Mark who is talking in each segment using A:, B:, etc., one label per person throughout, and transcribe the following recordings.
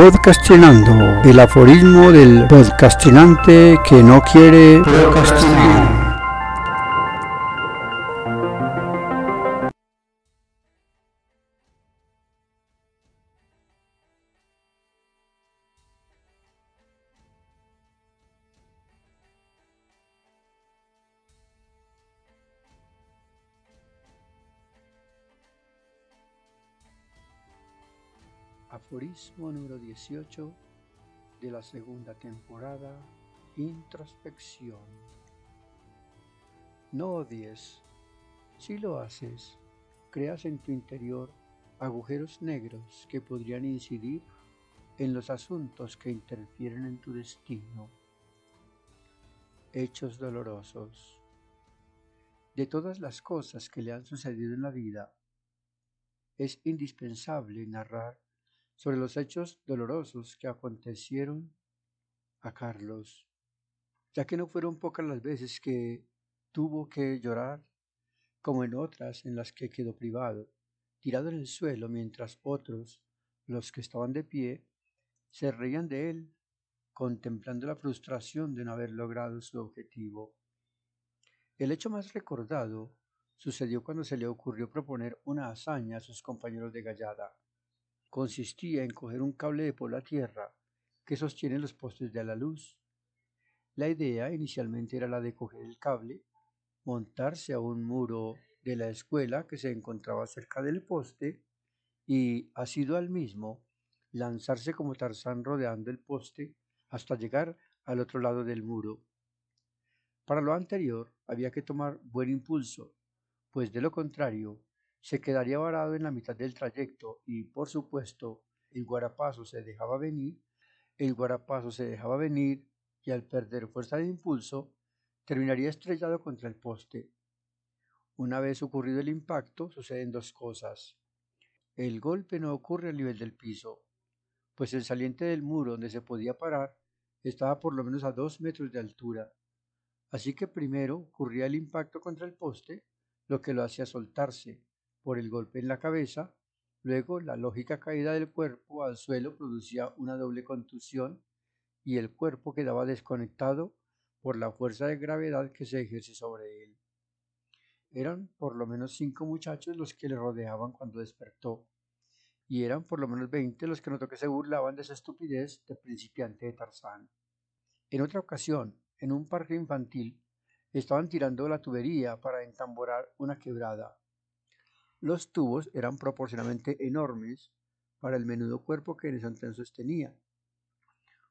A: Podcastinando, el aforismo del podcastinante que no quiere. Aforismo número 18 de la segunda temporada, Introspección. No odies. Si lo haces, creas en tu interior agujeros negros que podrían incidir en los asuntos que interfieren en tu destino. Hechos dolorosos. De todas las cosas que le han sucedido en la vida, es indispensable narrar sobre los hechos dolorosos que acontecieron a Carlos, ya que no fueron pocas las veces que tuvo que llorar, como en otras en las que quedó privado, tirado en el suelo, mientras otros, los que estaban de pie, se reían de él, contemplando la frustración de no haber logrado su objetivo. El hecho más recordado sucedió cuando se le ocurrió proponer una hazaña a sus compañeros de gallada consistía en coger un cable de por la tierra que sostiene los postes de la luz. La idea inicialmente era la de coger el cable, montarse a un muro de la escuela que se encontraba cerca del poste y, asido al mismo, lanzarse como Tarzán rodeando el poste hasta llegar al otro lado del muro. Para lo anterior había que tomar buen impulso, pues de lo contrario se quedaría varado en la mitad del trayecto y, por supuesto, el guarapazo se dejaba venir, el guarapazo se dejaba venir y al perder fuerza de impulso, terminaría estrellado contra el poste. Una vez ocurrido el impacto, suceden dos cosas. El golpe no ocurre al nivel del piso, pues el saliente del muro donde se podía parar estaba por lo menos a dos metros de altura. Así que primero ocurría el impacto contra el poste, lo que lo hacía soltarse, por el golpe en la cabeza, luego la lógica caída del cuerpo al suelo producía una doble contusión y el cuerpo quedaba desconectado por la fuerza de gravedad que se ejerce sobre él. Eran por lo menos cinco muchachos los que le rodeaban cuando despertó, y eran por lo menos veinte los que notó que se burlaban de esa estupidez de principiante de Tarzán. En otra ocasión, en un parque infantil, estaban tirando la tubería para entamborar una quebrada, los tubos eran proporcionalmente enormes para el menudo cuerpo que en ese entonces tenía.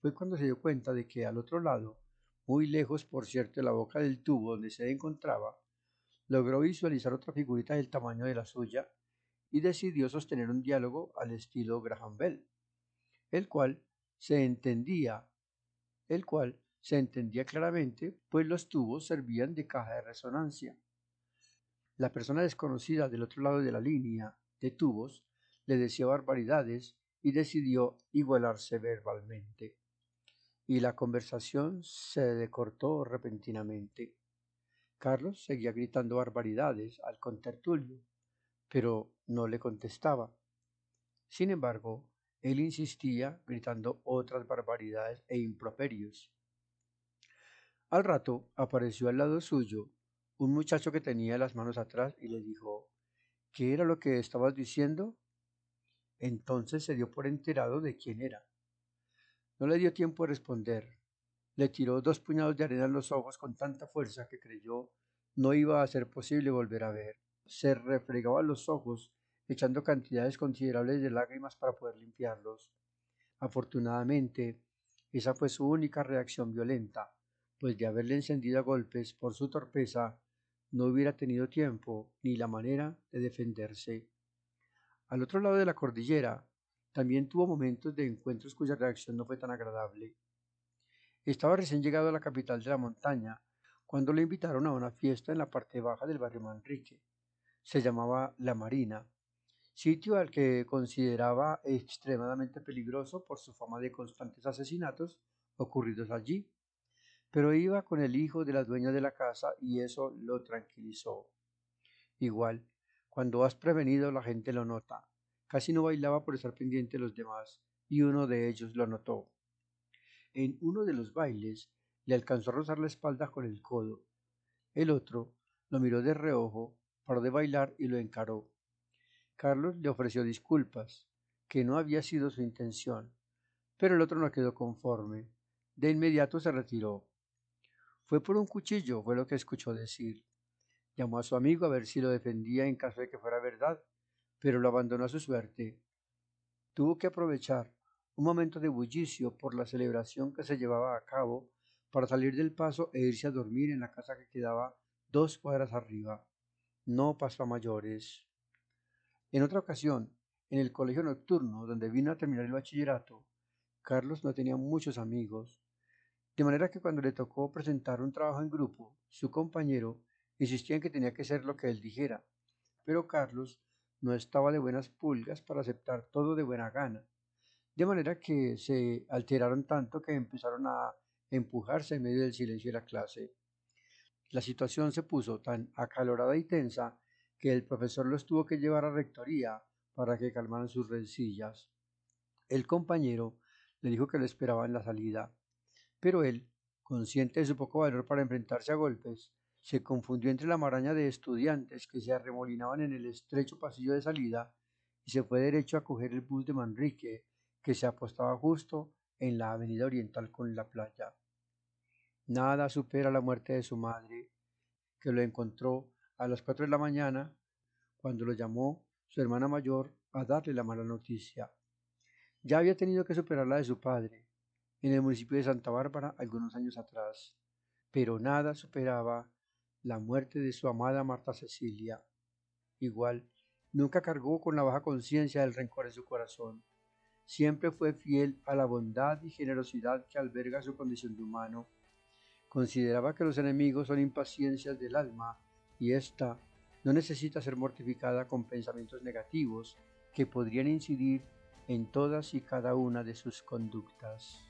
A: Fue cuando se dio cuenta de que al otro lado, muy lejos por cierto de la boca del tubo donde se encontraba, logró visualizar otra figurita del tamaño de la suya y decidió sostener un diálogo al estilo Graham Bell, el cual se entendía, el cual se entendía claramente, pues los tubos servían de caja de resonancia. La persona desconocida del otro lado de la línea de tubos le decía barbaridades y decidió igualarse verbalmente. Y la conversación se decortó repentinamente. Carlos seguía gritando barbaridades al contertulio, pero no le contestaba. Sin embargo, él insistía gritando otras barbaridades e improperios. Al rato apareció al lado suyo un muchacho que tenía las manos atrás y le dijo, ¿qué era lo que estabas diciendo? Entonces se dio por enterado de quién era. No le dio tiempo a responder. Le tiró dos puñados de arena en los ojos con tanta fuerza que creyó no iba a ser posible volver a ver. Se refregaba los ojos, echando cantidades considerables de lágrimas para poder limpiarlos. Afortunadamente, esa fue su única reacción violenta, pues de haberle encendido a golpes por su torpeza, no hubiera tenido tiempo ni la manera de defenderse. Al otro lado de la cordillera, también tuvo momentos de encuentros cuya reacción no fue tan agradable. Estaba recién llegado a la capital de la montaña cuando le invitaron a una fiesta en la parte baja del barrio Manrique. Se llamaba La Marina, sitio al que consideraba extremadamente peligroso por su fama de constantes asesinatos ocurridos allí pero iba con el hijo de la dueña de la casa y eso lo tranquilizó. Igual, cuando has prevenido la gente lo nota. Casi no bailaba por estar pendiente de los demás, y uno de ellos lo notó. En uno de los bailes le alcanzó a rozar la espalda con el codo. El otro lo miró de reojo, paró de bailar y lo encaró. Carlos le ofreció disculpas, que no había sido su intención, pero el otro no quedó conforme. De inmediato se retiró. Fue por un cuchillo, fue lo que escuchó decir. Llamó a su amigo a ver si lo defendía en caso de que fuera verdad, pero lo abandonó a su suerte. Tuvo que aprovechar un momento de bullicio por la celebración que se llevaba a cabo para salir del paso e irse a dormir en la casa que quedaba dos cuadras arriba. No pasó a mayores. En otra ocasión, en el colegio nocturno donde vino a terminar el bachillerato, Carlos no tenía muchos amigos, de manera que cuando le tocó presentar un trabajo en grupo, su compañero insistía en que tenía que ser lo que él dijera, pero Carlos no estaba de buenas pulgas para aceptar todo de buena gana de manera que se alteraron tanto que empezaron a empujarse en medio del silencio de la clase. La situación se puso tan acalorada y tensa que el profesor los tuvo que llevar a rectoría para que calmaran sus rencillas. El compañero le dijo que lo esperaba en la salida, pero él, consciente de su poco valor para enfrentarse a golpes, se confundió entre la maraña de estudiantes que se arremolinaban en el estrecho pasillo de salida y se fue derecho a coger el bus de Manrique que se apostaba justo en la avenida oriental con la playa. Nada supera la muerte de su madre, que lo encontró a las cuatro de la mañana cuando lo llamó su hermana mayor a darle la mala noticia. Ya había tenido que superar la de su padre en el municipio de Santa Bárbara algunos años atrás, pero nada superaba la muerte de su amada Marta Cecilia. Igual, nunca cargó con la baja conciencia del rencor en su corazón siempre fue fiel a la bondad y generosidad que alberga su condición de humano. Consideraba que los enemigos son impaciencias del alma y ésta no necesita ser mortificada con pensamientos negativos que podrían incidir en todas y cada una de sus conductas.